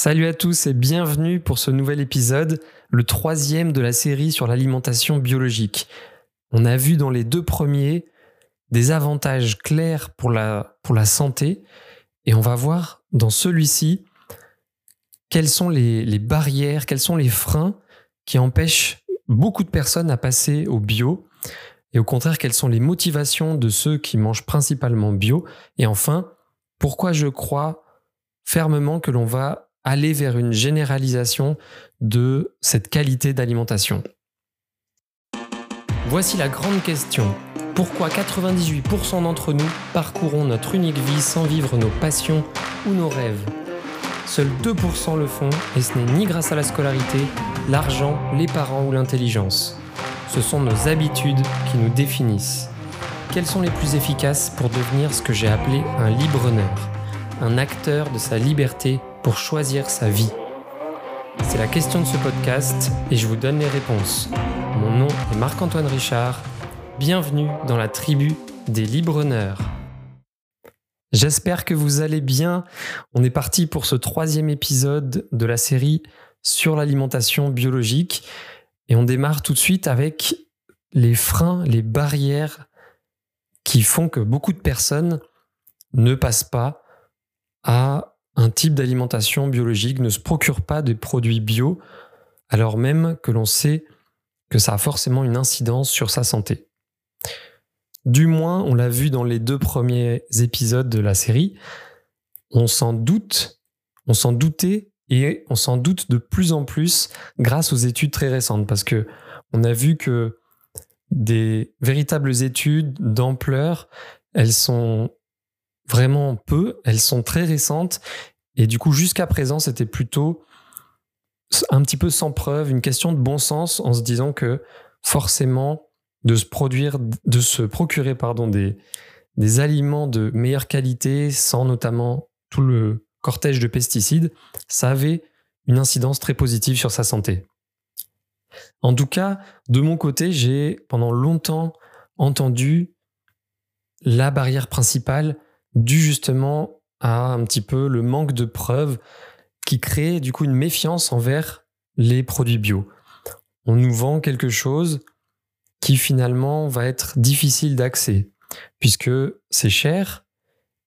Salut à tous et bienvenue pour ce nouvel épisode, le troisième de la série sur l'alimentation biologique. On a vu dans les deux premiers des avantages clairs pour la, pour la santé et on va voir dans celui-ci quelles sont les, les barrières, quels sont les freins qui empêchent beaucoup de personnes à passer au bio et au contraire quelles sont les motivations de ceux qui mangent principalement bio et enfin pourquoi je crois fermement que l'on va aller vers une généralisation de cette qualité d'alimentation. Voici la grande question. Pourquoi 98% d'entre nous parcourons notre unique vie sans vivre nos passions ou nos rêves? Seuls 2% le font et ce n'est ni grâce à la scolarité, l'argent, les parents ou l'intelligence. Ce sont nos habitudes qui nous définissent. Quelles sont les plus efficaces pour devenir ce que j'ai appelé un libre-honneur Un acteur de sa liberté pour choisir sa vie C'est la question de ce podcast et je vous donne les réponses. Mon nom est Marc-Antoine Richard. Bienvenue dans la tribu des libre-honneurs. J'espère que vous allez bien. On est parti pour ce troisième épisode de la série sur l'alimentation biologique. Et on démarre tout de suite avec les freins, les barrières qui font que beaucoup de personnes ne passent pas à un type d'alimentation biologique, ne se procurent pas des produits bio, alors même que l'on sait que ça a forcément une incidence sur sa santé. Du moins, on l'a vu dans les deux premiers épisodes de la série, on s'en doute, on s'en doutait et on s'en doute de plus en plus grâce aux études très récentes parce que on a vu que des véritables études d'ampleur, elles sont vraiment peu, elles sont très récentes et du coup jusqu'à présent, c'était plutôt un petit peu sans preuve, une question de bon sens en se disant que forcément de se produire, de se procurer pardon, des, des aliments de meilleure qualité sans notamment tout le cortège de pesticides, ça avait une incidence très positive sur sa santé. En tout cas, de mon côté, j'ai pendant longtemps entendu la barrière principale due justement à un petit peu le manque de preuves qui crée du coup une méfiance envers les produits bio. On nous vend quelque chose, qui finalement va être difficile d'accès, puisque c'est cher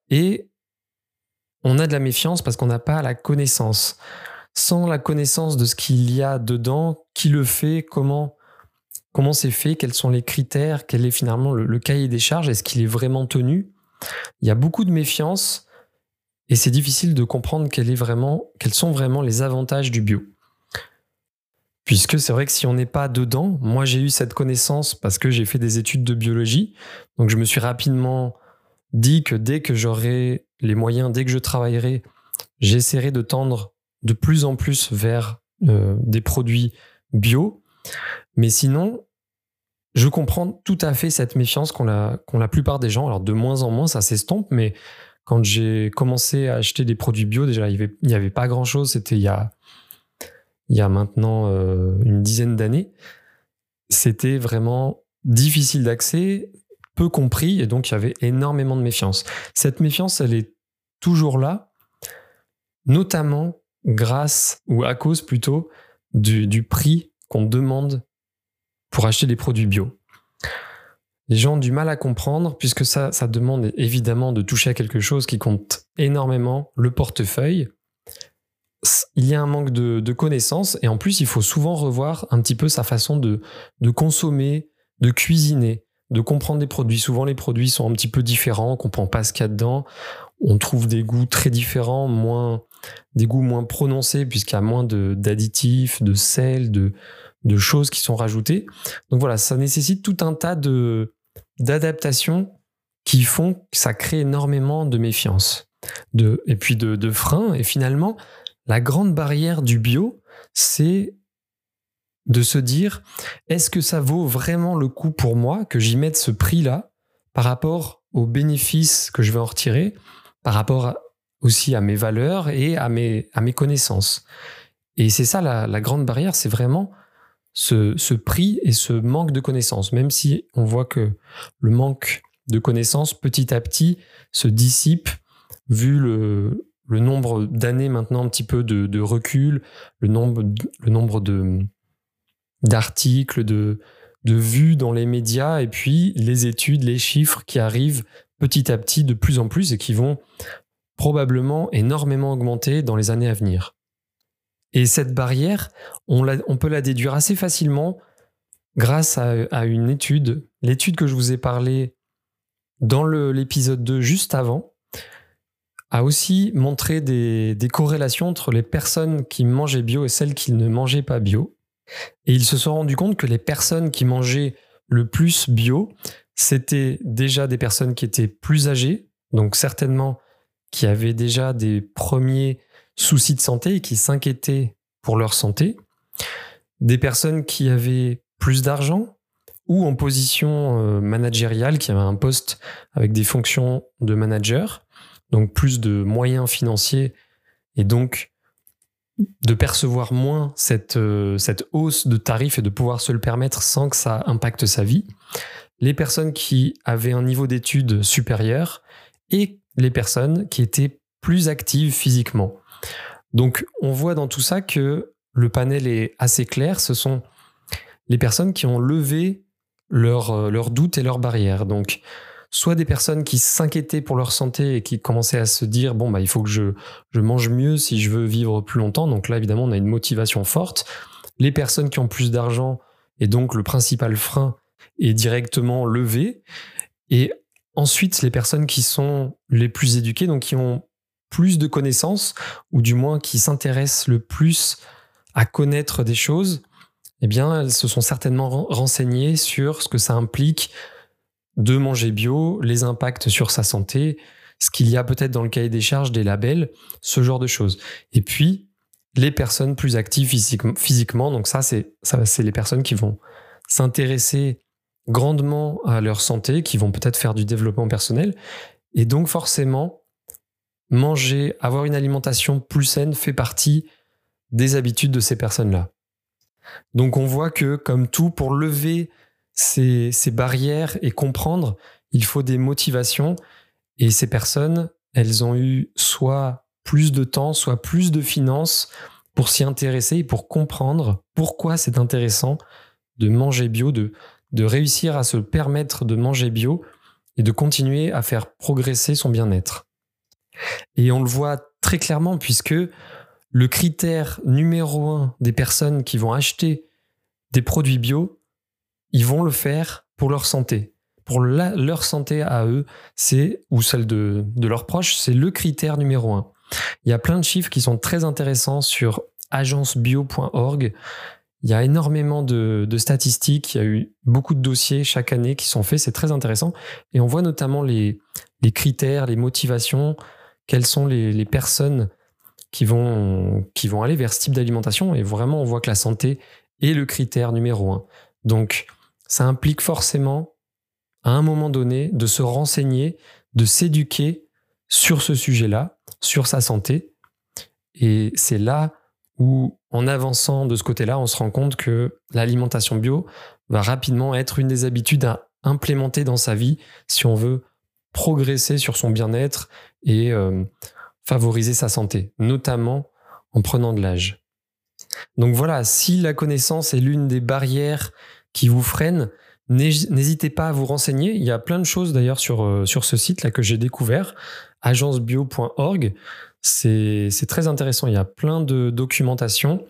et on a de la méfiance parce qu'on n'a pas la connaissance. Sans la connaissance de ce qu'il y a dedans, qui le fait, comment comment c'est fait, quels sont les critères, quel est finalement le, le cahier des charges, est-ce qu'il est vraiment tenu? Il y a beaucoup de méfiance et c'est difficile de comprendre quels sont vraiment les avantages du bio. Puisque c'est vrai que si on n'est pas dedans, moi j'ai eu cette connaissance parce que j'ai fait des études de biologie, donc je me suis rapidement dit que dès que j'aurai les moyens, dès que je travaillerai, j'essaierai de tendre de plus en plus vers euh, des produits bio. Mais sinon, je comprends tout à fait cette méfiance qu'ont la, la plupart des gens. Alors de moins en moins, ça s'estompe, mais quand j'ai commencé à acheter des produits bio, déjà, il n'y avait, avait, pas grand-chose. C'était il y a il y a maintenant euh, une dizaine d'années, c'était vraiment difficile d'accès, peu compris, et donc il y avait énormément de méfiance. Cette méfiance, elle est toujours là, notamment grâce, ou à cause plutôt, du, prix qu'on demande pour acheter des produits bio. Les gens ont du mal à comprendre puisque ça, ça demande évidemment de toucher à quelque chose qui compte énormément, le portefeuille il y a un manque de, connaissances et en plus, il faut souvent revoir un petit peu sa façon de, de consommer, de cuisiner, de comprendre des produits. Souvent, les produits sont un petit peu différents, on comprend pas ce qu'il y a dedans. On trouve des goûts très différents, moins, des goûts moins prononcés puisqu'il y a moins d'additifs, de, sel, de, de choses qui sont rajoutées. Donc voilà, ça nécessite tout un tas de d'adaptations qui font que ça crée énormément de méfiance de, et puis de, de freins. Et finalement, la grande barrière du bio, c'est de se dire, est-ce que ça vaut vraiment le coup pour moi que j'y mette ce prix-là par rapport aux bénéfices que je vais en retirer, par rapport aussi à mes valeurs et à mes, à mes connaissances? Et c'est ça la, grande barrière, c'est vraiment ce, prix et ce manque de connaissances, même si on voit que le manque de connaissances petit à petit se dissipe vu le, nombre d'années maintenant un petit peu de, recul, le nombre, d'articles, de, de vues dans les médias, et puis les études, les chiffres qui arrivent petit à petit de plus en plus et qui vont probablement énormément augmenter dans les années à venir. Et cette barrière, on, peut la déduire assez facilement grâce à, une étude, l'étude que je vous ai parlé dans l'épisode 2 juste avant, a aussi montré des, des, corrélations entre les personnes qui mangeaient bio et celles qui ne mangeaient pas bio. Et ils se sont rendus compte que les personnes qui mangeaient le plus bio, c'était déjà des personnes qui étaient plus âgées, donc certainement qui avaient déjà des premiers soucis de santé et qui s'inquiétaient pour leur santé, des personnes qui avaient plus d'argent ou en position euh, managériale, qui avaient un poste avec des fonctions de manager, donc plus de moyens financiers et donc de percevoir moins cette, euh, cette hausse de tarifs et de pouvoir se le permettre sans que ça impacte sa vie. Les personnes qui avaient un niveau d'études supérieur et les personnes qui étaient plus actives physiquement. Donc on voit dans tout ça que le panel est assez clair. Ce sont les personnes qui ont levé leurs euh, doutes et leurs barrières. Donc soit des personnes qui s'inquiétaient pour leur santé et qui commençaient à se dire bon bah il faut que je, je mange mieux si je veux vivre plus longtemps. Donc là évidemment on a une motivation forte. Les personnes qui ont plus d'argent et donc le principal frein est directement levé. Et Ensuite, les personnes qui sont les plus éduquées, donc qui ont plus de connaissances, ou du moins qui s'intéressent le plus à connaître des choses, eh bien, elles se sont certainement renseignées sur ce que ça implique de manger bio, les impacts sur sa santé, ce qu'il y a peut-être dans le cahier des charges, des labels, ce genre de choses. Et puis, les personnes plus actives physiquement, donc ça, c'est ça, c'est les personnes qui vont s'intéresser grandement à leur santé, qui vont peut-être faire du développement personnel. Et donc forcément, manger, avoir une alimentation plus saine fait partie des habitudes de ces personnes-là. Donc on voit que comme tout, pour lever ces, barrières et comprendre, il faut des motivations. Et ces personnes, elles ont eu soit plus de temps, soit plus de finances pour s'y intéresser et pour comprendre pourquoi c'est intéressant de manger bio, de réussir à se permettre de manger bio et de continuer à faire progresser son bien-être. Et on le voit très clairement puisque le critère numéro un des personnes qui vont acheter des produits bio, ils vont le faire pour leur santé. Pour leur santé à eux, c'est, ou celle de, leurs proches, c'est le critère numéro un. Il y a plein de chiffres qui sont très intéressants sur agencebio.org il y a énormément de, statistiques, il y a eu beaucoup de dossiers chaque année qui sont faits, c'est très intéressant. Et on voit notamment les critères, les motivations, quelles sont les, personnes qui vont, qui vont aller vers ce type d'alimentation. Et vraiment, on voit que la santé est le critère numéro un. Donc, ça implique forcément, à un moment donné, de se renseigner, de s'éduquer sur ce sujet-là, sur sa santé. Et c'est là où en avançant de ce côté-là, on se rend compte que l'alimentation bio va rapidement être une des habitudes à implémenter dans sa vie si on veut progresser sur son bien-être et euh, favoriser sa santé, notamment en prenant de l'âge. Donc voilà, si la connaissance est l'une des barrières qui vous freine, n'hésitez pas à vous renseigner. Il y a plein de choses d'ailleurs sur, euh, sur ce site là que j'ai découvert, agencebio.org. C'est très intéressant. Il y a plein de documentation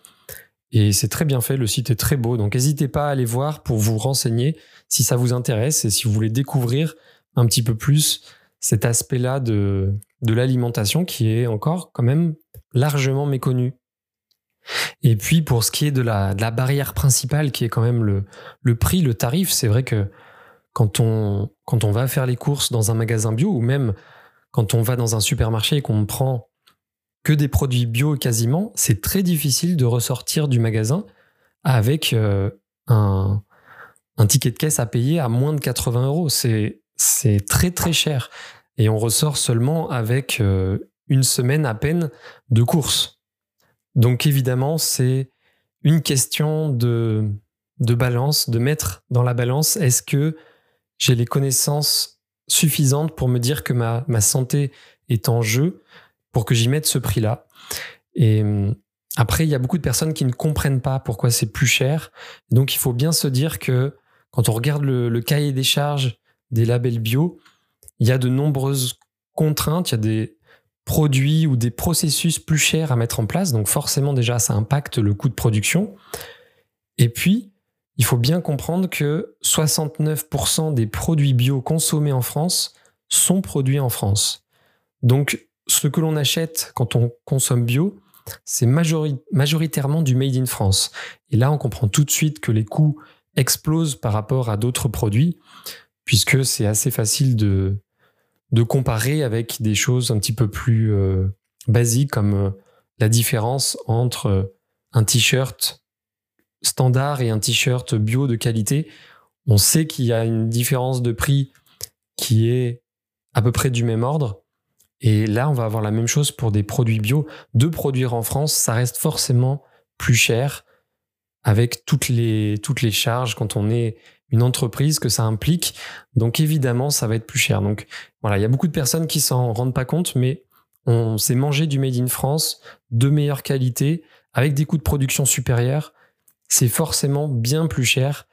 et c'est très bien fait. Le site est très beau. Donc n'hésitez pas à aller voir pour vous renseigner si ça vous intéresse et si vous voulez découvrir un petit peu plus cet aspect-là de, de l'alimentation qui est encore quand même largement méconnu. Et puis pour ce qui est de la, de la barrière principale qui est quand même le, le prix, le tarif, c'est vrai que quand on, quand on va faire les courses dans un magasin bio ou même quand on va dans un supermarché et qu'on prend que des produits bio quasiment, c'est très difficile de ressortir du magasin avec euh, un, ticket de caisse à payer à moins de 80 euros. C'est très très cher. Et on ressort seulement avec euh, une semaine à peine de course. Donc évidemment, c'est une question de, de balance, de mettre dans la balance, est-ce que j'ai les connaissances suffisantes pour me dire que ma, ma santé est en jeu pour que j'y mette ce prix-là? Et hum, après, il y a beaucoup de personnes qui ne comprennent pas pourquoi c'est plus cher. Donc, il faut bien se dire que quand on regarde le, cahier des charges des labels bio, il y a de nombreuses contraintes, il y a des produits ou des processus plus chers à mettre en place. Donc, forcément, déjà, ça impacte le coût de production. Et puis, il faut bien comprendre que 69% des produits bio consommés en France sont produits en France. Donc, ce que l'on achète quand on consomme bio, c'est majoritairement du made in France. Et là, on comprend tout de suite que les coûts explosent par rapport à d'autres produits, puisque c'est assez facile de, de comparer avec des choses un petit peu plus euh, basiques, comme euh, la différence entre euh, un t-shirt standard et un t-shirt bio de qualité. On sait qu'il y a une différence de prix qui est à peu près du même ordre, et là, on va avoir la même chose pour des produits bio. De produire en France, ça reste forcément plus cher avec toutes les, toutes les charges quand on est une entreprise que ça implique. Donc évidemment, ça va être plus cher. Donc voilà, il y a beaucoup de personnes qui s'en rendent pas compte, mais on s'est mangé du Made in France de meilleure qualité avec des coûts de production supérieurs. C'est forcément bien plus cher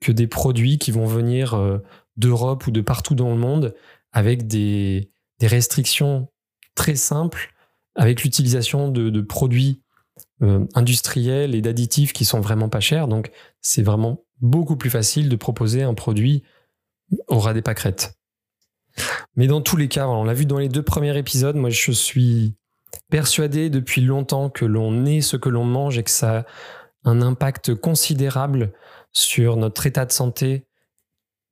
que des produits qui vont venir euh, d'Europe ou de partout dans le monde avec des, des restrictions très simples avec l'utilisation de, produits euh, industriels et d'additifs qui sont vraiment pas chers. Donc, c'est vraiment beaucoup plus facile de proposer un produit au ras des pâquerettes. Mais dans tous les cas, on l'a vu dans les deux premiers épisodes, moi je suis persuadé depuis longtemps que l'on est ce que l'on mange et que ça a un impact considérable sur notre état de santé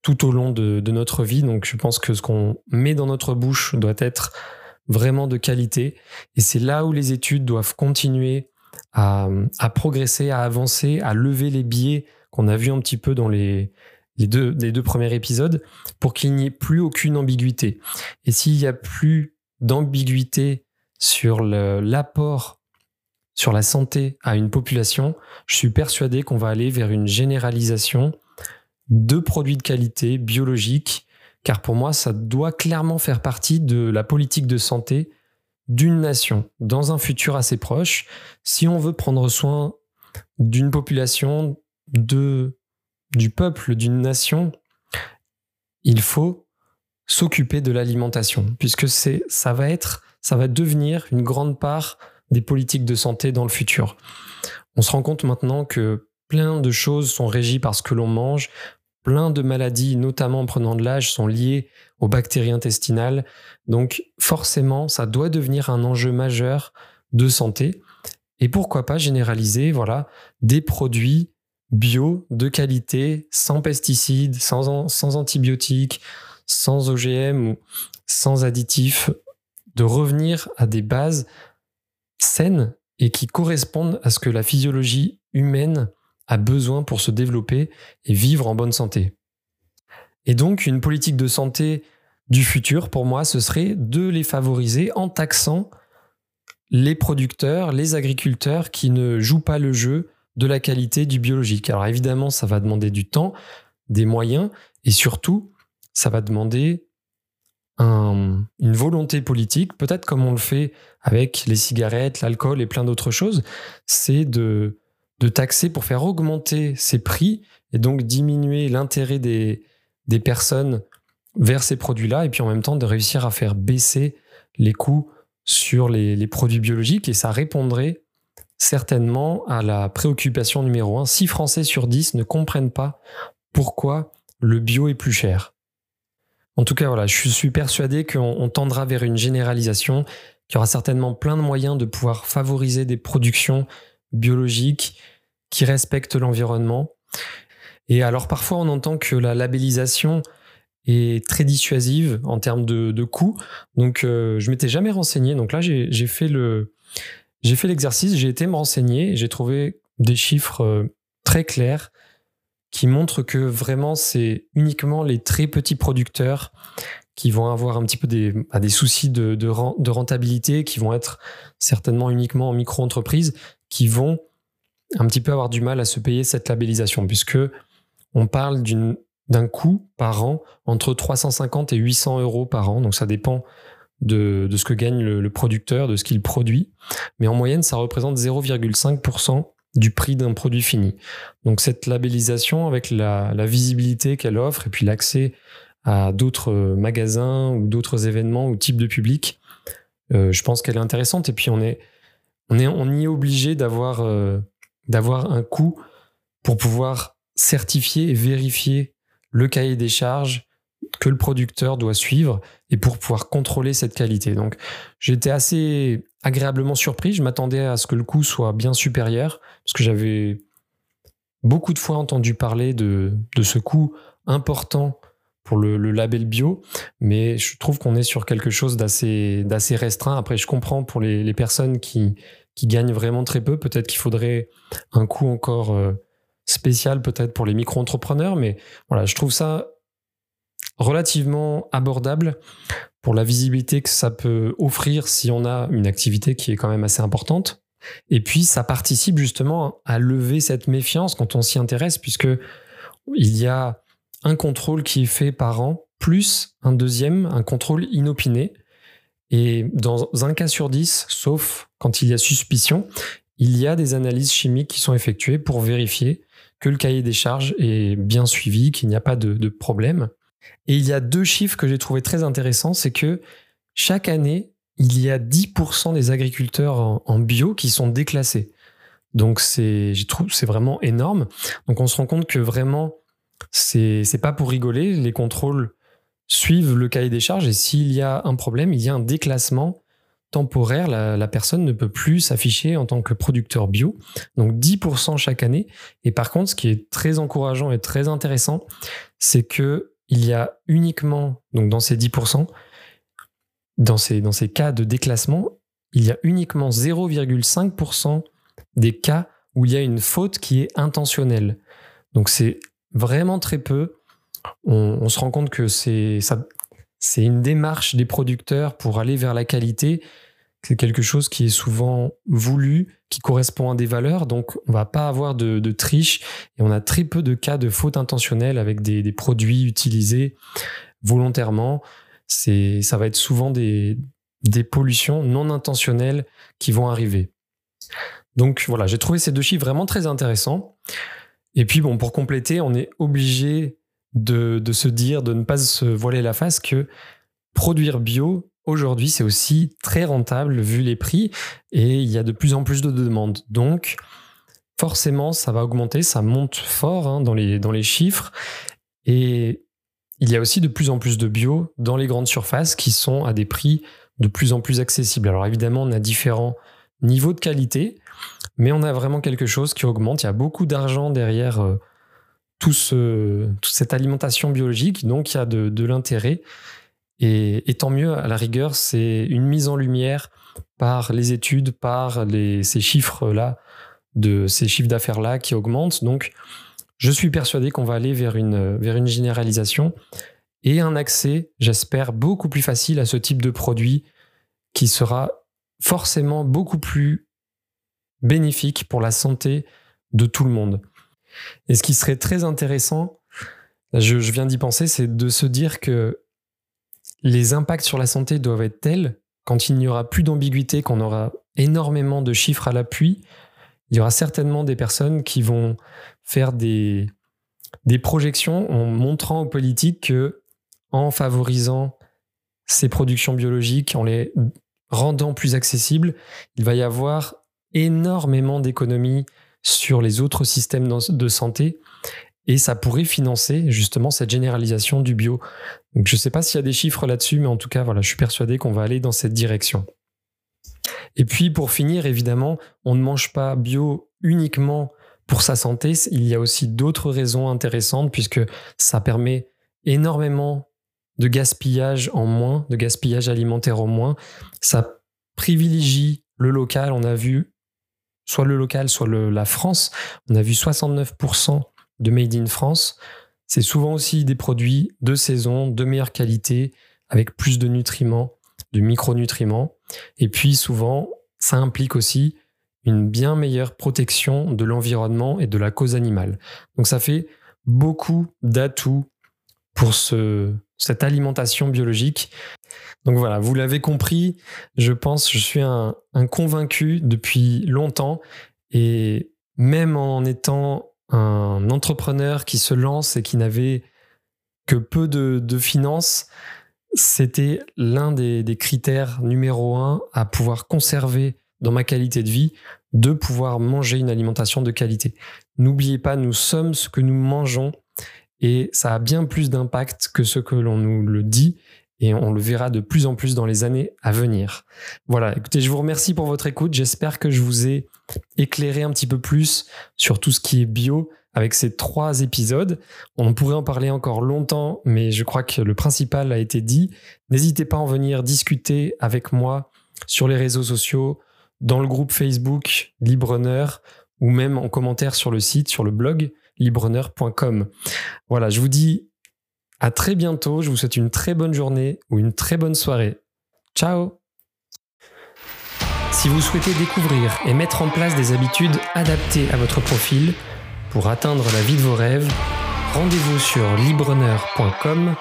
tout au long de, notre vie. Donc je pense que ce qu'on met dans notre bouche doit être vraiment de qualité. Et c'est là où les études doivent continuer à, progresser, à avancer, à lever les biais qu'on a vus un petit peu dans les, deux, les deux premiers épisodes pour qu'il n'y ait plus aucune ambiguïté. Et s'il n'y a plus d'ambiguïté sur l'apport sur la santé à une population, je suis persuadé qu'on va aller vers une généralisation de produits de qualité biologiques, car pour moi, ça doit clairement faire partie de la politique de santé d'une nation dans un futur assez proche. Si on veut prendre soin d'une population, de, du peuple, d'une nation, il faut s'occuper de l'alimentation, puisque c'est, ça va être, ça va devenir une grande part des politiques de santé dans le futur. On se rend compte maintenant que plein de choses sont régies par ce que l'on mange, plein de maladies, notamment en prenant de l'âge, sont liées aux bactéries intestinales. Donc forcément, ça doit devenir un enjeu majeur de santé. Et pourquoi pas généraliser voilà, des produits bio de qualité, sans pesticides, sans, sans antibiotiques, sans OGM ou sans additifs, de revenir à des bases saines et qui correspondent à ce que la physiologie humaine a besoin pour se développer et vivre en bonne santé. Et donc, une politique de santé du futur, pour moi, ce serait de les favoriser en taxant les producteurs, les agriculteurs qui ne jouent pas le jeu de la qualité du biologique. Alors évidemment, ça va demander du temps, des moyens, et surtout, ça va demander une volonté politique, peut-être comme on le fait avec les cigarettes, l'alcool et plein d'autres choses, c'est de de taxer pour faire augmenter ces prix et donc diminuer l'intérêt des, des personnes vers ces produits-là et puis en même temps de réussir à faire baisser les coûts sur les, les produits biologiques et ça répondrait certainement à la préoccupation numéro un. 6 Français sur 10 ne comprennent pas pourquoi le bio est plus cher. En tout cas, voilà, je suis persuadé qu'on tendra vers une généralisation, qu'il y aura certainement plein de moyens de pouvoir favoriser des productions biologiques qui respectent l'environnement. Et alors parfois on entend que la labellisation est très dissuasive en termes de, de coûts. Donc euh, je m'étais jamais renseigné. Donc là j'ai fait le j'ai fait l'exercice, j'ai été me renseigner j'ai trouvé des chiffres euh, très clairs qui montrent que vraiment c'est uniquement les très petits producteurs qui vont avoir un petit peu des, bah, des soucis de, de rentabilité, qui vont être certainement uniquement en micro-entreprise, qui vont un petit peu avoir du mal à se payer cette labellisation, puisque on parle d'un coût par an entre 350 et 800 euros par an. Donc ça dépend de, ce que gagne le, producteur, de ce qu'il produit. Mais en moyenne, ça représente 0,5% du prix d'un produit fini. Donc cette labellisation avec la, visibilité qu'elle offre et puis l'accès à d'autres magasins ou d'autres événements ou types de public, euh, je pense qu'elle est intéressante. Et puis on est, on est, obligé d'avoir, euh, d'avoir un coût pour pouvoir certifier et vérifier le cahier des charges que le producteur doit suivre et pour pouvoir contrôler cette qualité. Donc j'étais assez agréablement surpris. Je m'attendais à ce que le coût soit bien supérieur parce que j'avais beaucoup de fois entendu parler de, de ce coût important pour le, label bio, mais je trouve qu'on est sur quelque chose d'assez, restreint. Après, je comprends pour les, personnes qui, qui gagnent vraiment très peu, peut-être qu'il faudrait un coût encore euh, spécial peut-être pour les micro-entrepreneurs, mais voilà, je trouve ça relativement abordable pour la visibilité que ça peut offrir si on a une activité qui est quand même assez importante. Et puis, ça participe justement à lever cette méfiance quand on s'y intéresse, puisque il y a un contrôle qui est fait par an, plus un deuxième, un contrôle inopiné. Et dans un cas sur dix, sauf quand il y a suspicion, il y a des analyses chimiques qui sont effectuées pour vérifier que le cahier des charges est bien suivi, qu'il n'y a pas de problème. Et il y a deux chiffres que j'ai trouvé très intéressants, c'est que chaque année, il y a 10% des agriculteurs en, bio qui sont déclassés. Donc c'est, c'est vraiment énorme. Donc on se rend compte que vraiment, c'est, pas pour rigoler. Les contrôles suivent le cahier des charges et s'il y a un problème, il y a un déclassement temporaire. La, la personne ne peut plus s'afficher en tant que producteur bio. Donc 10% chaque année. Et par contre, ce qui est très encourageant et très intéressant, c'est que il y a uniquement, donc dans ces 10%, dans ces, dans ces cas de déclassement, il y a uniquement 0,5% des cas où il y a une faute qui est intentionnelle. Donc c'est vraiment très peu. On, se rend compte que c'est une démarche des producteurs pour aller vers la qualité c'est quelque chose qui est souvent voulu, qui correspond à des valeurs, donc on va pas avoir de, triche et on a très peu de cas de faute intentionnelle avec des, produits utilisés volontairement. Ça va être souvent des pollutions non intentionnelles qui vont arriver. Donc voilà, j'ai trouvé ces deux chiffres vraiment très intéressants. Et puis pour compléter, on est obligé de, se dire, de ne pas se voiler la face que produire bio, aujourd'hui, c'est aussi très rentable vu les prix et il y a de plus en plus de demandes. Donc, forcément, ça va augmenter, ça monte fort hein, dans les chiffres. Et il y a aussi de plus en plus de bio dans les grandes surfaces qui sont à des prix de plus en plus accessibles. Alors évidemment, on a différents niveaux de qualité, mais on a vraiment quelque chose qui augmente. Il y a beaucoup d'argent derrière euh, tout ce, toute cette alimentation biologique, donc il y a de, l'intérêt. Et, tant mieux, à la rigueur, c'est une mise en lumière par les études, par ces chiffres-là, de ces chiffres d'affaires-là qui augmentent. Donc, je suis persuadé qu'on va aller vers une, vers une généralisation et un accès, j'espère, beaucoup plus facile à ce type de produit qui sera forcément beaucoup plus bénéfique pour la santé de tout le monde. Et ce qui serait très intéressant, je, viens d'y penser, c'est de se dire que les impacts sur la santé doivent être tels, quand il n'y aura plus d'ambiguïté, qu'on aura énormément de chiffres à l'appui, il y aura certainement des personnes qui vont faire des, des projections en montrant aux politiques que, en favorisant ces productions biologiques, en les rendant plus accessibles, il va y avoir énormément d'économies sur les autres systèmes de santé et ça pourrait financer justement cette généralisation du bio. Donc je ne sais pas s'il y a des chiffres là-dessus, mais en tout cas, voilà, je suis persuadé qu'on va aller dans cette direction. Et puis pour finir, évidemment, on ne mange pas bio uniquement pour sa santé, il y a aussi d'autres raisons intéressantes puisque ça permet énormément de gaspillage en moins, de gaspillage alimentaire en moins. Ça privilégie le local, on a vu soit le local, soit la France, on a vu 69% de Made in France. C'est souvent aussi des produits de saison, de meilleure qualité, avec plus de nutriments, de micronutriments. Et puis souvent, ça implique aussi une bien meilleure protection de l'environnement et de la cause animale. Donc ça fait beaucoup d'atouts pour ce, cette alimentation biologique. Donc voilà, vous l'avez compris, je pense, je suis un, convaincu depuis longtemps et même en étant un entrepreneur qui se lance et qui n'avait que peu de, finances, c'était l'un des, des, critères numéro un à pouvoir conserver dans ma qualité de vie, de pouvoir manger une alimentation de qualité. N'oubliez pas, nous sommes ce que nous mangeons et ça a bien plus d'impact que ce que l'on nous le dit et on le verra de plus en plus dans les années à venir. Voilà, écoutez, je vous remercie pour votre écoute. J'espère que je vous ai éclairé un petit peu plus sur tout ce qui est bio avec ces trois épisodes. On pourrait en parler encore longtemps, mais je crois que le principal a été dit. N'hésitez pas à en venir discuter avec moi sur les réseaux sociaux, dans le groupe Facebook Librepreneur ou même en commentaire sur le site, sur le blog librepreneur.com. Voilà, je vous dis à très bientôt. Je vous souhaite une très bonne journée ou une très bonne soirée. Ciao Si vous souhaitez découvrir et mettre en place des habitudes adaptées à votre profil pour atteindre la vie de vos rêves, rendez-vous sur libreneur.com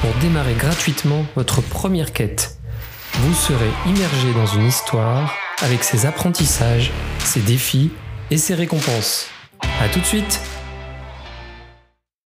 pour démarrer gratuitement votre première quête. Vous serez immergé dans une histoire avec ses apprentissages, ses défis et ses récompenses. A tout de suite